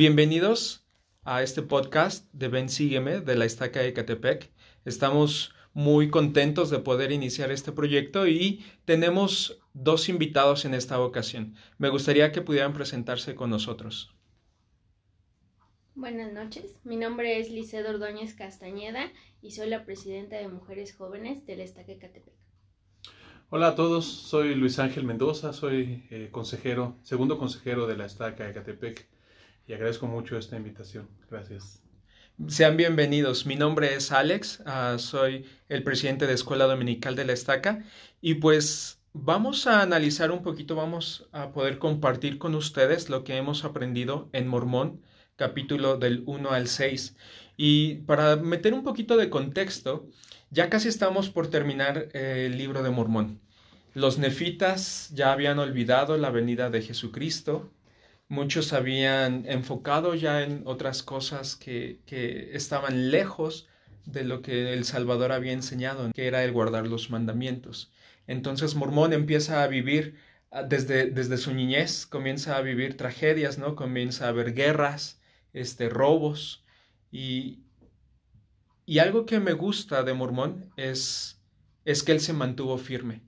Bienvenidos a este podcast de Ven Sígueme de la Estaca de Catepec. Estamos muy contentos de poder iniciar este proyecto y tenemos dos invitados en esta ocasión. Me gustaría que pudieran presentarse con nosotros. Buenas noches, mi nombre es Licedo Ordóñez Castañeda y soy la presidenta de Mujeres Jóvenes del Estaque Catepec. Hola a todos, soy Luis Ángel Mendoza, soy eh, consejero, segundo consejero de la Estaca de Catepec y agradezco mucho esta invitación. Gracias. Sean bienvenidos. Mi nombre es Alex, uh, soy el presidente de Escuela Dominical de la Estaca y pues vamos a analizar un poquito, vamos a poder compartir con ustedes lo que hemos aprendido en Mormón capítulo del 1 al 6. Y para meter un poquito de contexto, ya casi estamos por terminar eh, el libro de Mormón. Los nefitas ya habían olvidado la venida de Jesucristo, muchos habían enfocado ya en otras cosas que, estaban lejos de lo que el Salvador había enseñado, que era el guardar los mandamientos. Entonces Mormón empieza a vivir ah, desde, desde su niñez, comienza a vivir tragedias, ¿no? Comienza a haber guerras, este, robos. Y, y algo que me gusta de Mormón es, es que él se mantuvo firme.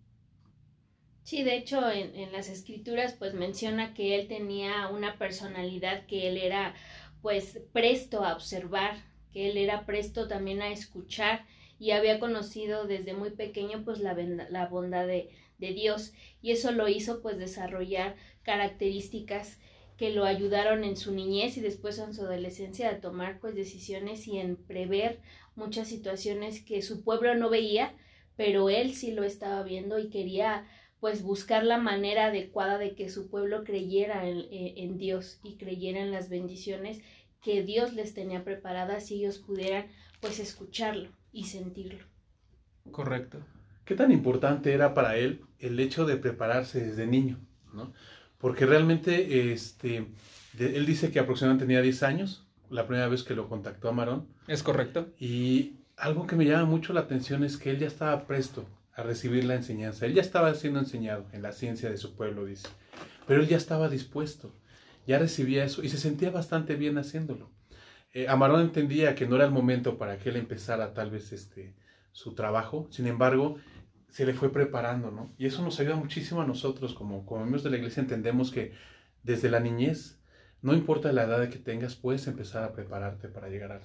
Sí, de hecho en, las escrituras pues menciona que él tenía una personalidad que él era pues presto a observar, que él era presto también a escuchar y había conocido desde muy pequeño pues la, la bondad de, de Dios y eso lo hizo pues desarrollar características que lo ayudaron en su niñez y después en su adolescencia a tomar pues decisiones y en prever muchas situaciones que su pueblo no veía, pero él sí lo estaba viendo y quería pues buscar la manera adecuada de que su pueblo creyera en, en Dios y creyera en las bendiciones que Dios les tenía preparadas y ellos pudieran pues escucharlo y sentirlo. Correcto. ¿Qué tan importante era para él el hecho de prepararse desde niño? ¿no? porque realmente este, él dice que aproximadamente tenía 10 años, la primera vez que lo contactó a Marón. Es correcto. Y algo que me llama mucho la atención es que él ya estaba presto a recibir la enseñanza. Él ya estaba siendo enseñado en la ciencia de su pueblo, dice. Pero él ya estaba dispuesto, ya recibía eso y se sentía bastante bien haciéndolo. Eh, Amarón entendía que no era el momento para que él empezara tal vez este, su trabajo, sin embargo, se le fue preparando, ¿no? Y eso nos ayuda muchísimo a nosotros, como, como miembros de la iglesia, entendemos que desde la niñez, no importa la edad que tengas, puedes empezar a prepararte para llegar a,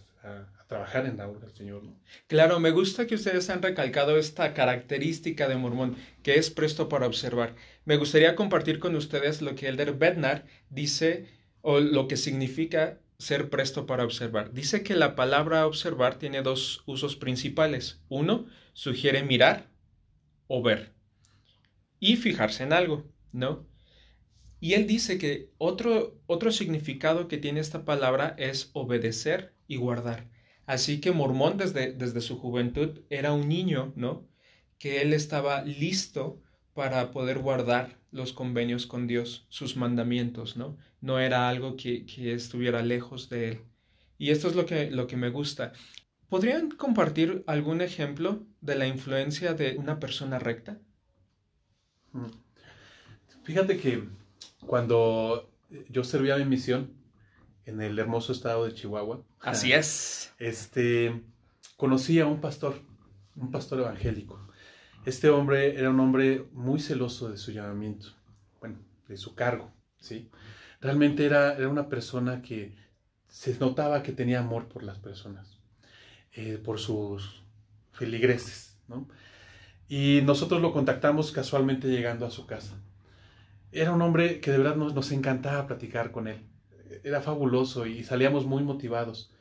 trabajar en la obra del Señor. Claro, me gusta que ustedes han recalcado esta característica de Mormón, que es presto para observar. Me gustaría compartir con ustedes lo que Elder Bednar dice, o lo que significa ser presto para observar. Dice que la palabra observar tiene dos usos principales. Uno, sugiere mirar, o ver y fijarse en algo, ¿no? Y él dice que otro, otro significado que tiene esta palabra es obedecer y guardar. Así que Mormón desde, desde su juventud era un niño, ¿no? Que él estaba listo para poder guardar los convenios con Dios, sus mandamientos, ¿no? No era algo que, que estuviera lejos de él. Y esto es lo que, lo que me gusta. ¿Podrían compartir algún ejemplo de la influencia de una persona recta? Mm. Fíjate que cuando yo servía mi misión en el hermoso estado de Chihuahua. Así es. Este, conocí a un pastor, un pastor evangélico. Este hombre era un hombre muy celoso de su llamamiento, bueno, de su cargo, ¿sí? Realmente era, era una persona que se notaba que tenía amor por las personas. Eh, por sus feligreses, ¿no? Y nosotros lo contactamos casualmente llegando a su casa. Era un hombre que de verdad nos, nos encantaba platicar con él. Era fabuloso y salíamos muy motivados.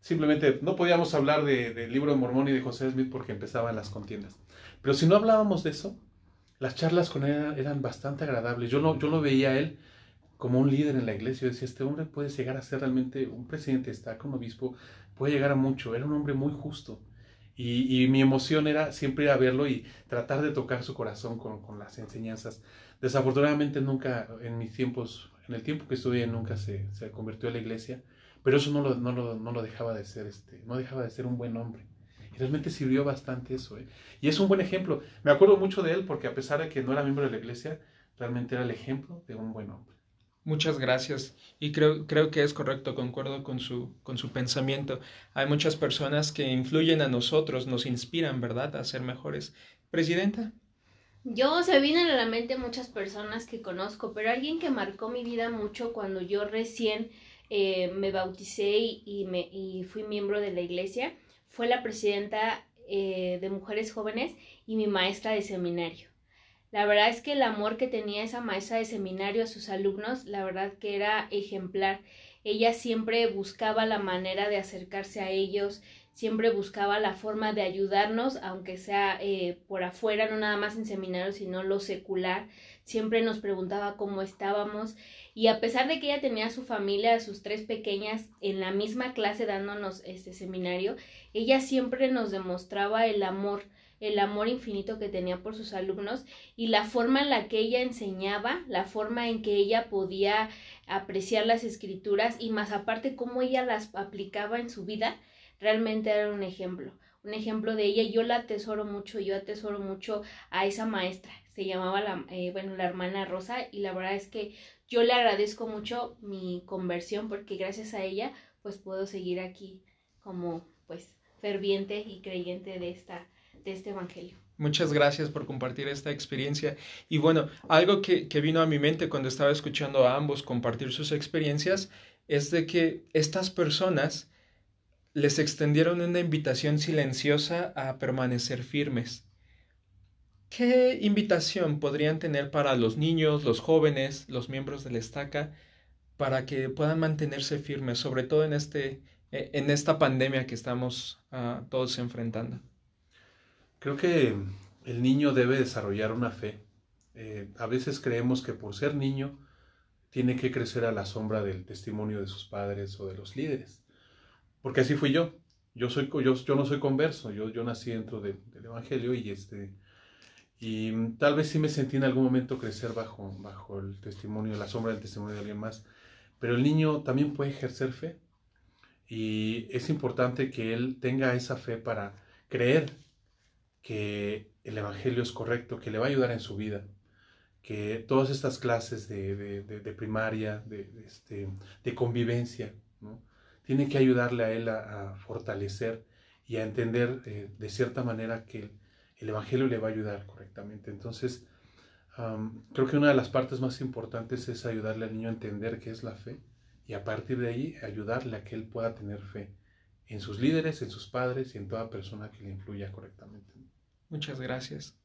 Simplemente no podíamos hablar del de libro de Mormón y de José Smith porque empezaban las contiendas. Pero si no hablábamos de eso, las charlas con él eran bastante agradables. Yo lo, yo lo veía a él como un líder en la iglesia. Yo decía, este hombre puede llegar a ser realmente un presidente, está como obispo, puede llegar a mucho. Era un hombre muy justo. Y, y mi emoción era siempre ir a verlo y tratar de tocar su corazón con, con, las enseñanzas. Desafortunadamente nunca, en mis tiempos, en el tiempo que estudié, nunca se, se convirtió a la iglesia, pero eso no lo, no lo, no lo dejaba de ser, este, no dejaba de ser un buen hombre. Y realmente sirvió bastante eso. ¿eh? Y es un buen ejemplo. Me acuerdo mucho de él porque a pesar de que no era miembro de la iglesia, realmente era el ejemplo de un buen hombre. Muchas gracias. Y creo, creo que es correcto, concuerdo con su, con su pensamiento. Hay muchas personas que influyen a nosotros, nos inspiran, ¿verdad?, a ser mejores. Presidenta. Yo se vienen a la mente muchas personas que conozco, pero alguien que marcó mi vida mucho cuando yo recién eh, me bauticé y, me, fui miembro de la iglesia fue la presidenta eh, de mujeres jóvenes y mi maestra de seminario. La verdad es que el amor que tenía esa maestra de seminario a sus alumnos, la verdad que era ejemplar. Ella siempre buscaba la manera de acercarse a ellos, siempre buscaba la forma de ayudarnos, aunque sea eh, por afuera, no nada más en seminario, sino lo secular. Siempre nos preguntaba cómo estábamos y a pesar de que ella tenía a su familia, a sus tres pequeñas en la misma clase dándonos este seminario, ella siempre nos demostraba el amor el amor infinito que tenía por sus alumnos y la forma en la que ella enseñaba, la forma en que ella podía apreciar las escrituras y más aparte cómo ella las aplicaba en su vida, realmente era un ejemplo, un ejemplo de ella. Yo la atesoro mucho, yo atesoro mucho a esa maestra, se llamaba la, eh, bueno, la hermana Rosa y la verdad es que yo le agradezco mucho mi conversión porque gracias a ella pues puedo seguir aquí como pues ferviente y creyente de esta de este Evangelio. Muchas gracias por compartir esta experiencia. Y bueno, algo que, vino a mi mente cuando estaba escuchando a ambos compartir sus experiencias es de que estas personas les extendieron una invitación silenciosa a permanecer firmes. ¿Qué invitación podrían tener para los niños, los jóvenes, los miembros de la estaca, para que puedan mantenerse firmes, sobre todo en, este, en esta pandemia que estamos ah, todos enfrentando? Creo que el niño debe desarrollar una fe. Eh, a veces creemos que por ser niño tiene que crecer a la sombra del testimonio de sus padres o de los líderes. Porque así fui yo. Yo, soy, yo, no soy converso, yo, nací dentro del Evangelio y, este, y tal vez sí me sentí en algún momento crecer bajo, bajo el testimonio, la sombra del testimonio de alguien más. Pero el niño también puede ejercer fe y es importante que él tenga esa fe para creer que el Evangelio es correcto, que le va a ayudar en su vida, que todas estas clases de, primaria, este, de, convivencia, ¿no? tiene que ayudarle a él a, fortalecer y a entender eh, de cierta manera que el, Evangelio le va a ayudar correctamente. Entonces, creo que una de las partes más importantes es ayudarle al niño a entender qué es la fe y a partir de ahí ayudarle a que él pueda tener fe en sus líderes, en sus padres y en toda persona que le influya correctamente. Muchas gracias.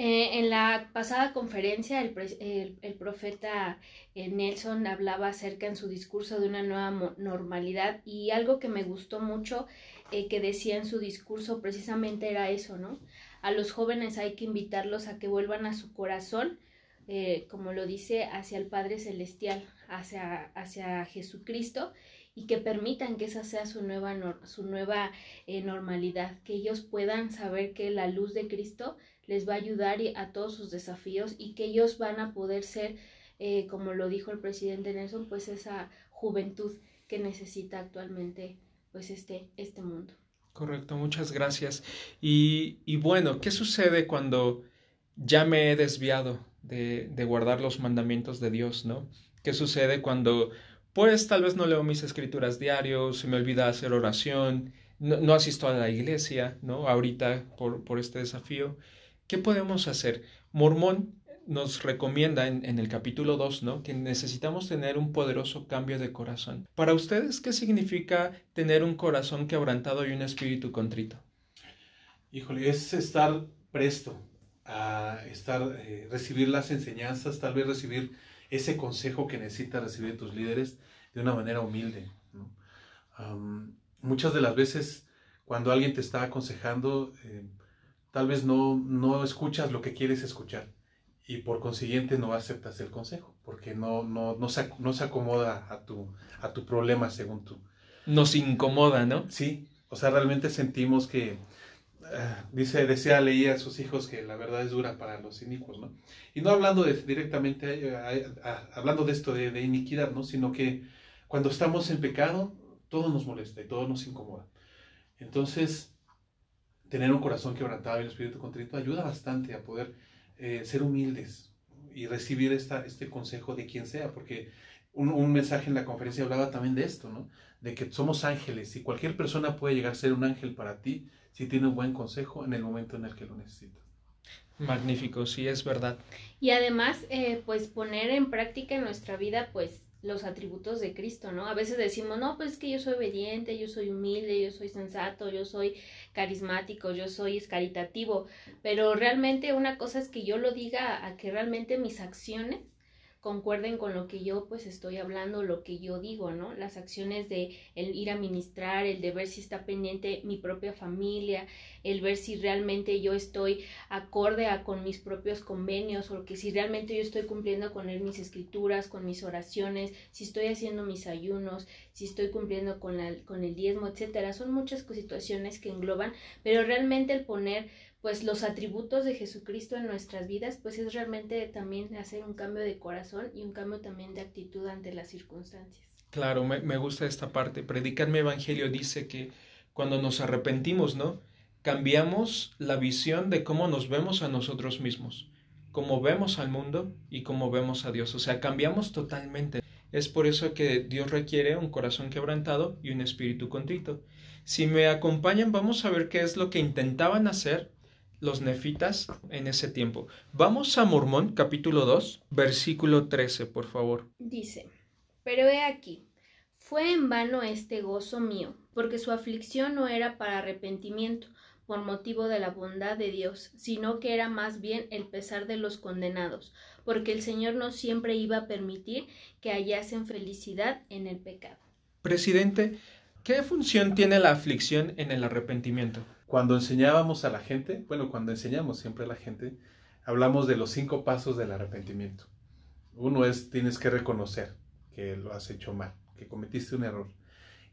Eh, en la pasada conferencia, el, profeta eh, Nelson hablaba acerca en su discurso de una nueva normalidad y algo que me gustó mucho eh, que decía en su discurso precisamente era eso, ¿no? A los jóvenes hay que invitarlos a que vuelvan a su corazón, como lo dice, hacia el Padre Celestial, hacia, hacia Jesucristo y que permitan que esa sea su nueva, su nueva eh, normalidad, que ellos puedan saber que la luz de Cristo les va a ayudar a todos sus desafíos y que ellos van a poder ser, eh, como lo dijo el presidente Nelson, pues esa juventud que necesita actualmente pues este, este mundo. Correcto, muchas gracias. Y, y bueno, ¿qué sucede cuando ya me he desviado de, de guardar los mandamientos de Dios, no? ¿Qué sucede cuando pues tal vez no leo mis escrituras diarios, se me olvida hacer oración, no, asisto a la iglesia, ¿no? Ahorita por, por, este desafío. ¿Qué podemos hacer? Mormón nos recomienda en, en el capítulo 2, ¿no? Que necesitamos tener un poderoso cambio de corazón. Para ustedes, ¿qué significa tener un corazón quebrantado y un espíritu contrito? Híjole, es estar presto a estar, eh, recibir las enseñanzas, tal vez recibir ese consejo que necesitas recibir tus líderes de una manera humilde. muchas de las veces cuando alguien te está aconsejando, eh, tal vez no, no escuchas lo que quieres escuchar y por consiguiente no aceptas el consejo porque no, no, no, se, no se acomoda a tu, a tu problema según tú. Nos incomoda, ¿no? Sí, o sea, realmente sentimos que Ah, dice, decía, leía a sus hijos que la verdad es dura para los inicuos, ¿no? Y no hablando de, directamente, hablando de esto de, iniquidad, ¿no? Sino que cuando estamos en pecado, todo nos molesta y todo nos incomoda. Entonces, tener un corazón quebrantado y un espíritu contrito ayuda bastante a poder eh, ser humildes, y recibir esta, este consejo de quien sea, porque un, un, mensaje en la conferencia hablaba también de esto, ¿no? De que somos ángeles y cualquier persona puede llegar a ser un ángel para ti si tiene un buen consejo en el momento en el que lo necesita. Magnífico, sí, es verdad. Y además, eh, pues poner en práctica en nuestra vida, pues los atributos de Cristo, ¿no? A veces decimos, no, pues es que yo soy obediente, yo soy humilde, yo soy sensato, yo soy carismático, yo soy caritativo, pero realmente una cosa es que yo lo diga a que realmente mis acciones concuerden con lo que yo pues estoy hablando, lo que yo digo, ¿no? Las acciones de el ir a ministrar, el de ver si está pendiente mi propia familia, el ver si realmente yo estoy acorde a con mis propios convenios o que si realmente yo estoy cumpliendo con él mis escrituras, con mis oraciones, si estoy haciendo mis ayunos, si estoy cumpliendo con, la, con el diezmo, etcétera. Son muchas situaciones que engloban, pero realmente el poner pues los atributos de Jesucristo en nuestras vidas, pues es realmente también hacer un cambio de corazón y un cambio también de actitud ante las circunstancias. Claro, me, me gusta esta parte. Predicar mi evangelio dice que cuando nos arrepentimos, ¿no? Cambiamos la visión de cómo nos vemos a nosotros mismos, cómo vemos al mundo y cómo vemos a Dios. O sea, cambiamos totalmente. Es por eso que Dios requiere un corazón quebrantado y un espíritu contrito. Si me acompañan, vamos a ver qué es lo que intentaban hacer los nefitas en ese tiempo. Vamos a Mormón capítulo 2, versículo 13, por favor. Dice, pero he aquí, fue en vano este gozo mío, porque su aflicción no era para arrepentimiento por motivo de la bondad de Dios, sino que era más bien el pesar de los condenados, porque el Señor no siempre iba a permitir que hallasen felicidad en el pecado. Presidente, ¿qué función tiene la aflicción en el arrepentimiento? Cuando enseñábamos a la gente, bueno, cuando enseñamos siempre a la gente, hablamos de los cinco pasos del arrepentimiento. Uno es tienes que reconocer que lo has hecho mal, que cometiste un error.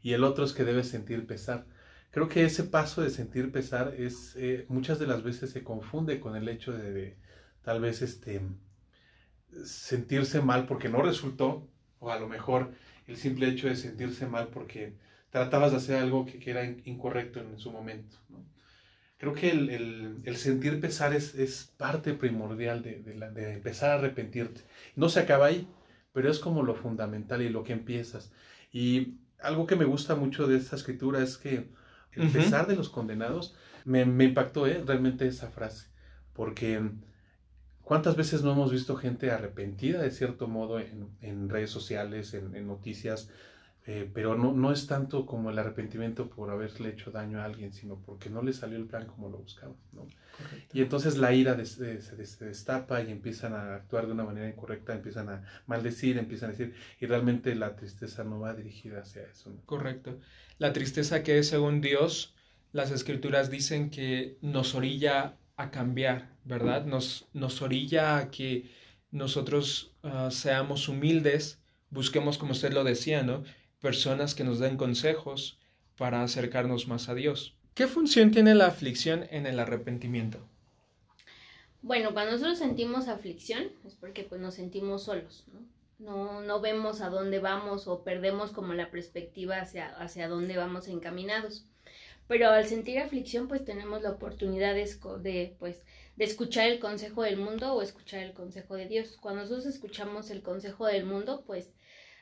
Y el otro es que debes sentir pesar. Creo que ese paso de sentir pesar es eh, muchas de las veces se confunde con el hecho de, de, tal vez este sentirse mal porque no resultó o a lo mejor el simple hecho de sentirse mal porque tratabas de hacer algo que, que era incorrecto en su momento. ¿no? Creo que el, el, el, sentir pesar es, es parte primordial de, de, la, de, empezar a arrepentirte. No se acaba ahí, pero es como lo fundamental y lo que empiezas. Y algo que me gusta mucho de esta escritura es que el uh -huh. pesar de los condenados me, me impactó ¿eh? realmente esa frase, porque ¿cuántas veces no hemos visto gente arrepentida de cierto modo en, en redes sociales, en, en noticias? Eh, pero no, no es tanto como el arrepentimiento por haberle hecho daño a alguien, sino porque no le salió el plan como lo buscaban. ¿no? Y entonces la ira des, des, se destapa y empiezan a actuar de una manera incorrecta, empiezan a maldecir, empiezan a decir, y realmente la tristeza no va dirigida hacia eso. ¿no? Correcto. La tristeza que es según Dios, las escrituras dicen que nos orilla a cambiar, ¿verdad? Nos, nos orilla a que nosotros uh, seamos humildes, busquemos, como usted lo decía, ¿no? Personas que nos den consejos para acercarnos más a Dios. ¿Qué función tiene la aflicción en el arrepentimiento? Bueno, cuando nosotros sentimos aflicción es porque pues nos sentimos solos, ¿no? No, no vemos a dónde vamos o perdemos como la perspectiva hacia, hacia dónde vamos encaminados. Pero al sentir aflicción pues tenemos la oportunidad de, de, pues, de escuchar el consejo del mundo o escuchar el consejo de Dios. Cuando nosotros escuchamos el consejo del mundo pues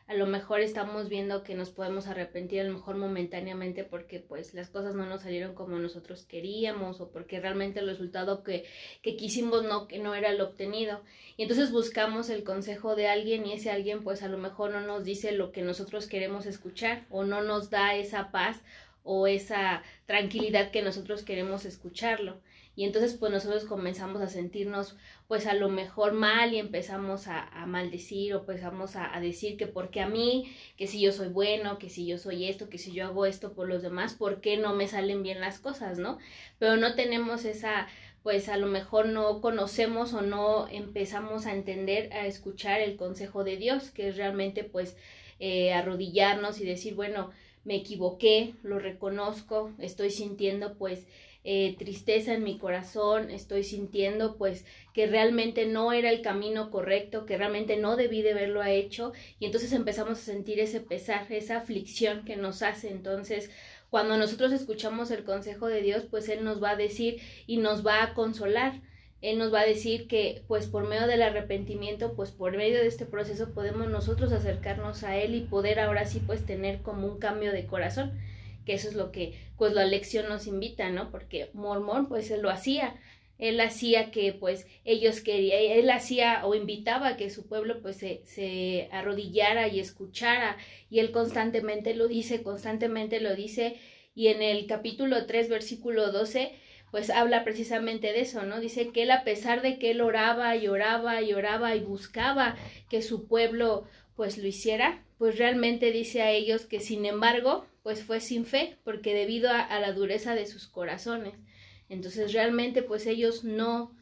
a lo mejor estamos viendo que nos podemos arrepentir a lo mejor momentáneamente porque pues las cosas no nos salieron como nosotros queríamos o porque realmente el resultado que, que quisimos no, que no era el obtenido. Y entonces buscamos el consejo de alguien y ese alguien pues a lo mejor no nos dice lo que nosotros queremos escuchar o no nos da esa paz o esa tranquilidad que nosotros queremos escucharlo y entonces pues nosotros comenzamos a sentirnos pues a lo mejor mal y empezamos a, maldecir o empezamos a, a, decir que porque a mí, que si yo soy bueno, que si yo soy esto, que si yo hago esto por los demás, ¿por qué no me salen bien las cosas, no? Pero no tenemos esa pues a lo mejor no conocemos o no empezamos a entender, a escuchar el consejo de Dios, que es realmente pues eh, arrodillarnos y decir, bueno, me equivoqué, lo reconozco, estoy sintiendo pues eh, tristeza en mi corazón, estoy sintiendo pues que realmente no era el camino correcto, que realmente no debí de haberlo hecho y entonces empezamos a sentir ese pesar, esa aflicción que nos hace. Entonces, cuando nosotros escuchamos el consejo de Dios, pues Él nos va a decir y nos va a consolar. él nos va a decir que pues por medio del arrepentimiento, pues por medio de este proceso podemos nosotros acercarnos a Él y poder ahora sí pues tener como un cambio de corazón, que eso es lo que pues la lección nos invita, ¿no? Porque Mormón pues él lo hacía, él hacía que pues ellos querían, él hacía o invitaba a que su pueblo pues se, se arrodillara y escuchara. Y él constantemente lo dice, constantemente lo dice. Y en el capítulo 3 versículo 12 pues habla precisamente de eso, ¿no? Dice que él a pesar de que él oraba y oraba y oraba y buscaba que su pueblo pues lo hiciera, pues realmente dice a ellos que sin embargo pues fue sin fe, porque debido a, a la dureza de sus corazones. Entonces realmente pues ellos no,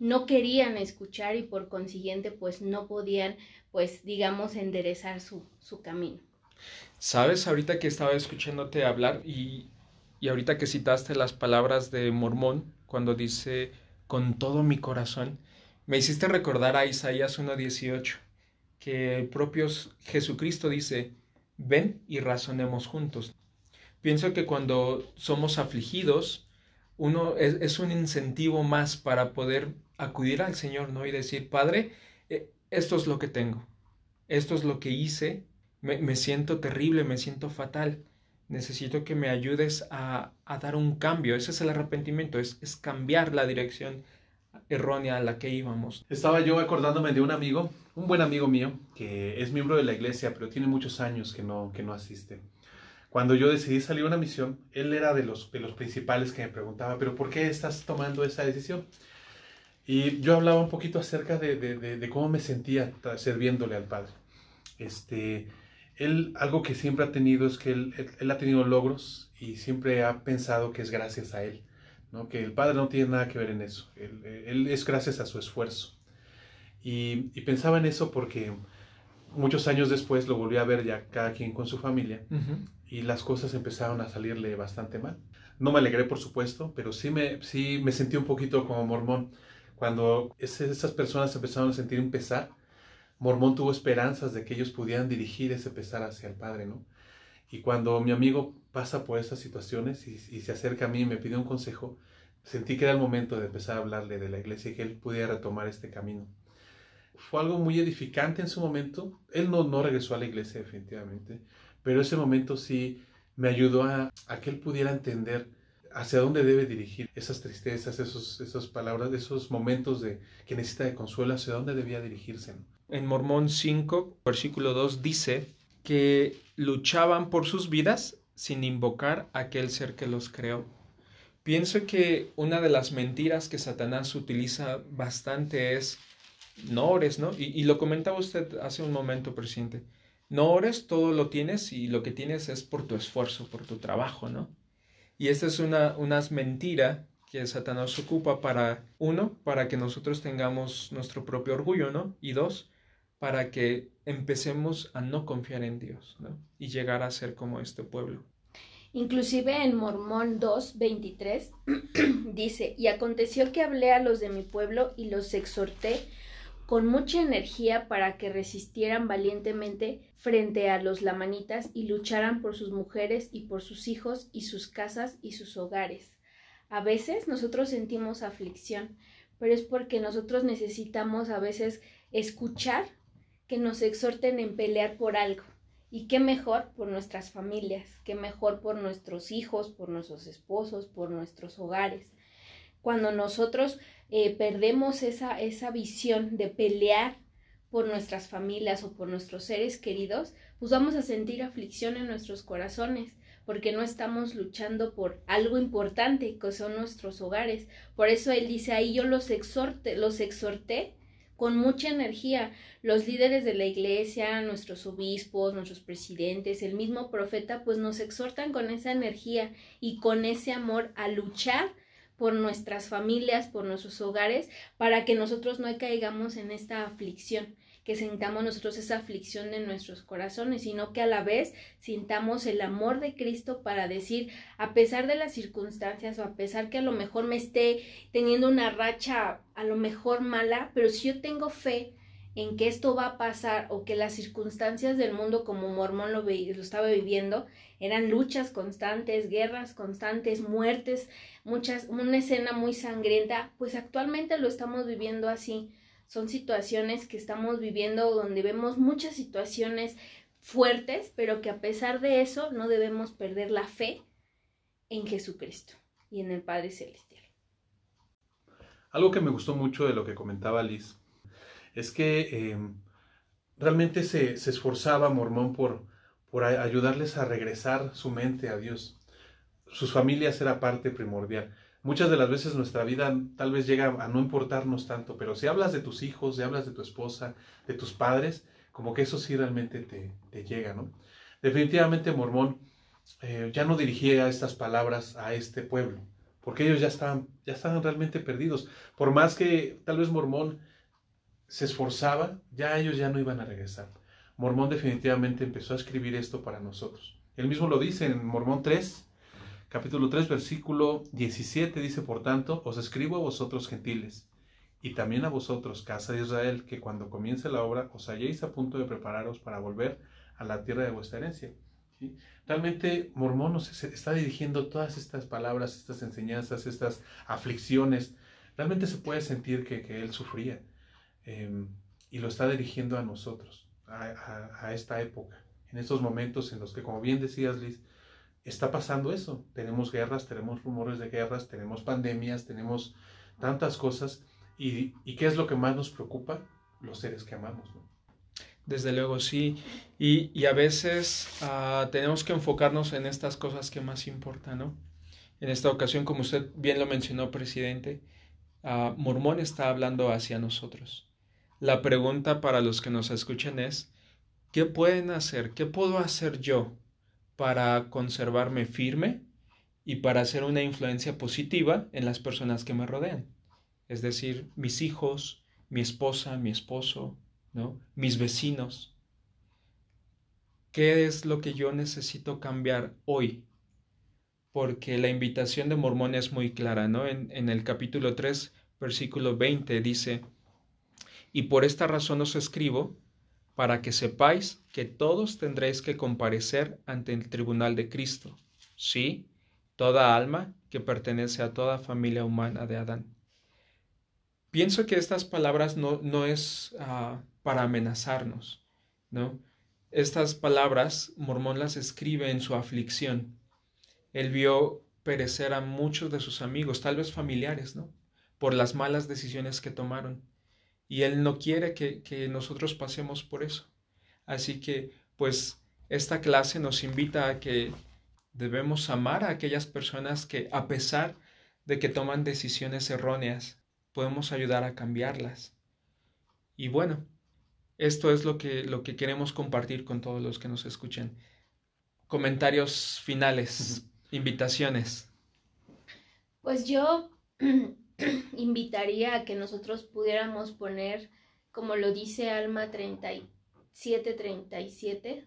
no querían escuchar y por consiguiente pues no podían pues digamos enderezar su, su camino. Sabes, ahorita que estaba escuchándote hablar y y ahorita que citaste las palabras de Mormón, cuando dice con todo mi corazón, me hiciste recordar a Isaías 1.18, que el propio Jesucristo dice, ven y razonemos juntos. Pienso que cuando somos afligidos, uno es, un incentivo más para poder acudir al Señor, ¿no? Y decir, Padre, eh, esto es lo que tengo, esto es lo que hice, me siento terrible, me siento fatal necesito que me ayudes a, dar un cambio. Ese es el arrepentimiento, es, es, cambiar la dirección errónea a la que íbamos. Estaba yo acordándome de un amigo, un buen amigo mío, que es miembro de la iglesia, pero tiene muchos años que no, que no asiste. Cuando yo decidí salir a una misión, él era de los, de los principales que me preguntaba, pero ¿por qué estás tomando esa decisión? Y yo hablaba un poquito acerca de, de, de cómo me sentía sirviéndole al Padre. Este, él algo que siempre ha tenido es que él, él, ha tenido logros y siempre ha pensado que es gracias a él, ¿no? que el padre no tiene nada que ver en eso, él, él es gracias a su esfuerzo. Y, y, pensaba en eso porque muchos años después lo volví a ver ya cada quien con su familia y las cosas empezaron a salirle bastante mal. No me alegré, por supuesto, pero sí me, sí me sentí un poquito como mormón cuando esas personas empezaron a sentir un pesar Mormón tuvo esperanzas de que ellos pudieran dirigir ese pesar hacia el Padre, ¿no? Y cuando mi amigo pasa por esas situaciones y, se acerca a mí y me pide un consejo, sentí que era el momento de empezar a hablarle de la iglesia y que él pudiera retomar este camino. Fue algo muy edificante en su momento. Él no, no regresó a la iglesia definitivamente, pero ese momento sí me ayudó a, que él pudiera entender hacia dónde debe dirigir esas tristezas, esos, esas palabras, esos momentos de, que necesita de consuelo, hacia dónde debía dirigirse. En Mormón 5, versículo 2 dice que luchaban por sus vidas sin invocar a aquel ser que los creó. Pienso que una de las mentiras que Satanás utiliza bastante es no ores, ¿no? Y, lo comentaba usted hace un momento, presidente. No ores, todo lo tienes y lo que tienes es por tu esfuerzo, por tu trabajo, ¿no? Y esta es una, una mentira que Satanás ocupa para, uno, para que nosotros tengamos nuestro propio orgullo, ¿no? Y dos, para que empecemos a no confiar en Dios, ¿no? Y llegar a ser como este pueblo. Inclusive en Mormón 2, 23 dice, y aconteció que hablé a los de mi pueblo y los exhorté con mucha energía para que resistieran valientemente frente a los lamanitas y lucharan por sus mujeres y por sus hijos y sus casas y sus hogares. A veces nosotros sentimos aflicción, pero es porque nosotros necesitamos a veces escuchar que nos exhorten en pelear por algo. Y qué mejor por nuestras familias, qué mejor por nuestros hijos, por nuestros esposos, por nuestros hogares. Cuando nosotros eh, perdemos esa, esa visión de pelear por nuestras familias o por nuestros seres queridos, pues vamos a sentir aflicción en nuestros corazones, porque no estamos luchando por algo importante que son nuestros hogares. Por eso él dice ahí yo los exhorte, los exhorté con mucha energía. Los líderes de la iglesia, nuestros obispos, nuestros presidentes, el mismo profeta, pues nos exhortan con esa energía y con ese amor a luchar por nuestras familias, por nuestros hogares, para que nosotros no caigamos en esta aflicción, que sintamos nosotros esa aflicción de nuestros corazones, sino que a la vez sintamos el amor de Cristo para decir, a pesar de las circunstancias o a pesar que a lo mejor me esté teniendo una racha a lo mejor mala, pero si yo tengo fe en que esto va a pasar o que las circunstancias del mundo como Mormón lo, lo estaba viviendo eran luchas constantes, guerras constantes, muertes, muchas, una escena muy sangrienta, pues actualmente lo estamos viviendo así. Son situaciones que estamos viviendo donde vemos muchas situaciones fuertes, pero que a pesar de eso no debemos perder la fe en Jesucristo y en el Padre Celestial. Algo que me gustó mucho de lo que comentaba Liz es que em, realmente se, esforzaba Mormón por, por ayudarles a regresar su mente a Dios. Sus familias era parte primordial. Muchas de las veces nuestra vida tal vez llega a no importarnos tanto, pero si hablas de tus hijos, si hablas de tu esposa, de tus padres, como que eso sí realmente te, llega, ¿no? Definitivamente Mormón eh, ya no dirigía estas palabras a este pueblo, porque ellos ya estaban, ya estaban realmente perdidos. Por más que tal vez Mormón se esforzaba, ya ellos ya no iban a regresar. Mormón definitivamente empezó a escribir esto para nosotros. Él mismo lo dice en Mormón 3, capítulo 3, versículo 17, dice, por tanto, os escribo a vosotros gentiles, y también a vosotros, casa de Israel, que cuando comience la obra os halléis a punto de prepararos para volver a la tierra de vuestra herencia. Realmente Mormón nos está dirigiendo todas estas palabras, estas enseñanzas, estas aflicciones. Realmente se puede sentir que, él sufría. Em, y lo está dirigiendo a nosotros, a, esta época, en estos momentos en los que, como bien decías, Liz, está pasando eso. Tenemos guerras, tenemos rumores de guerras, tenemos pandemias, tenemos tantas cosas. ¿Y, qué es lo que más nos preocupa? Los seres que amamos. Desde luego, sí. Y, a veces ah, tenemos que enfocarnos en estas cosas que más importan, ¿no? En esta ocasión, como usted bien lo mencionó, presidente, uh, Mormón está hablando hacia nosotros. La pregunta para los que nos escuchan es, ¿qué pueden hacer? ¿Qué puedo hacer yo para conservarme firme y para hacer una influencia positiva en las personas que me rodean? Es decir, mis hijos, mi esposa, mi esposo, ¿no? mis vecinos. ¿Qué es lo que yo necesito cambiar hoy? Porque la invitación de Mormón es muy clara, ¿no? En, en el capítulo 3, versículo 20 dice, y por esta razón os escribo, para que sepáis que todos tendréis que comparecer ante el tribunal de Cristo. Sí, toda alma que pertenece a toda familia humana de Adán. Pienso que estas palabras no, no es ah, para amenazarnos, ¿no? Estas palabras Mormón las escribe en su aflicción. Él vio perecer a muchos de sus amigos, tal vez familiares, ¿no? Por las malas decisiones que tomaron y Él no quiere que, nosotros pasemos por eso. Así que, pues, esta clase nos invita a que debemos amar a aquellas personas que, a pesar de que toman decisiones erróneas, podemos ayudar a cambiarlas. Y bueno, esto es lo que, lo que queremos compartir con todos los que nos escuchen. Comentarios finales, invitaciones. Pues yo invitaría a que nosotros pudiéramos poner, como lo dice Alma 3737,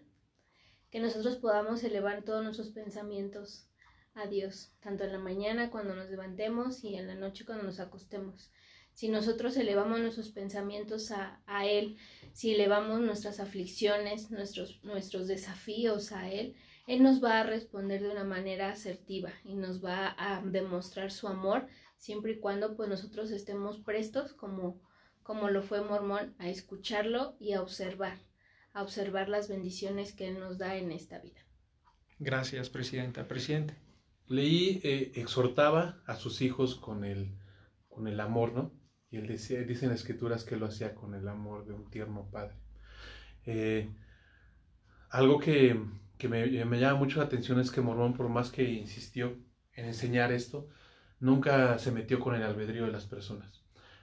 que nosotros podamos elevar todos nuestros pensamientos a Dios, tanto en la mañana cuando nos levantemos y en la noche cuando nos acostemos. Si nosotros elevamos nuestros pensamientos a, a Él, si elevamos nuestras aflicciones, nuestros, nuestros desafíos a Él, Él nos va a responder de una manera asertiva y nos va a demostrar su amor siempre y cuando pues nosotros estemos prestos como, como lo fue Mormón a escucharlo y a observar, a observar las bendiciones que Él nos da en esta vida. Gracias, Presidenta. Presidente. Leí, eh, exhortaba a sus hijos con el, con el amor, ¿no? Y él decía, dice en escrituras que lo hacía con el amor de un tierno padre. Eh, algo que, que me, me, llama mucho la atención es que Mormón, por más que insistió en enseñar esto, nunca se metió con el albedrío de las personas.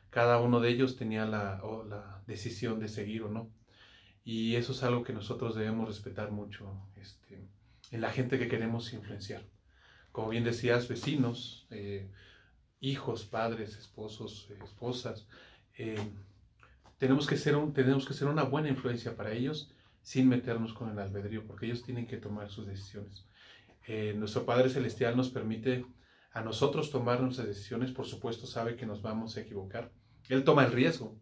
Cada uno de ellos tenía la, decisión de seguir o no. Y eso es algo que nosotros debemos respetar mucho este, en la gente que queremos influenciar. Como bien decías, vecinos, eh, hijos, padres, esposos, esposas. Eh, tenemos, que ser tenemos que ser una buena influencia para ellos sin meternos con el albedrío, porque ellos tienen que tomar sus decisiones. Eh, nuestro Padre Celestial nos permite a nosotros tomar nuestras decisiones, por supuesto sabe que nos vamos a equivocar. Él toma el riesgo.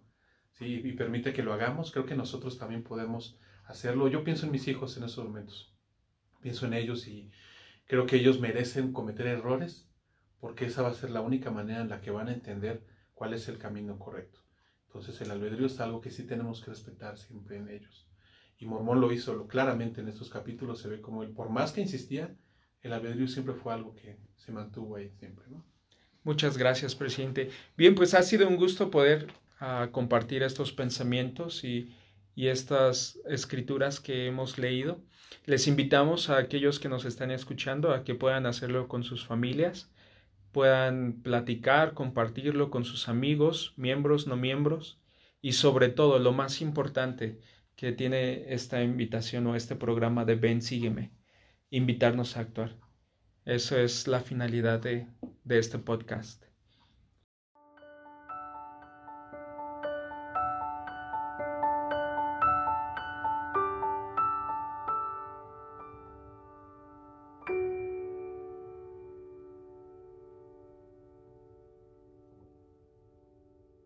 ¿sí? y permite que lo hagamos, creo que nosotros también podemos hacerlo. Yo pienso en mis hijos en esos momentos, pienso en ellos y creo que ellos merecen cometer errores porque esa va a ser la única manera en la que van a entender cuál es el camino correcto. Entonces el albedrío es algo que sí tenemos que respetar siempre en ellos. Y Mormón lo hizo claramente en estos capítulos, se ve como él, por más que insistía, el albedrío siempre fue algo que se mantuvo ahí siempre, ¿no? Muchas gracias, presidente. Bien, pues ha sido un gusto poder uh, compartir estos pensamientos y, y estas escrituras que hemos leído. Les invitamos a aquellos que nos están escuchando a que puedan hacerlo con sus familias, puedan platicar, compartirlo con sus amigos, miembros, no miembros, y sobre todo, lo más importante que tiene esta invitación o este programa de Ven, sígueme, invitarnos a actuar. Eso es la finalidad de, de este podcast.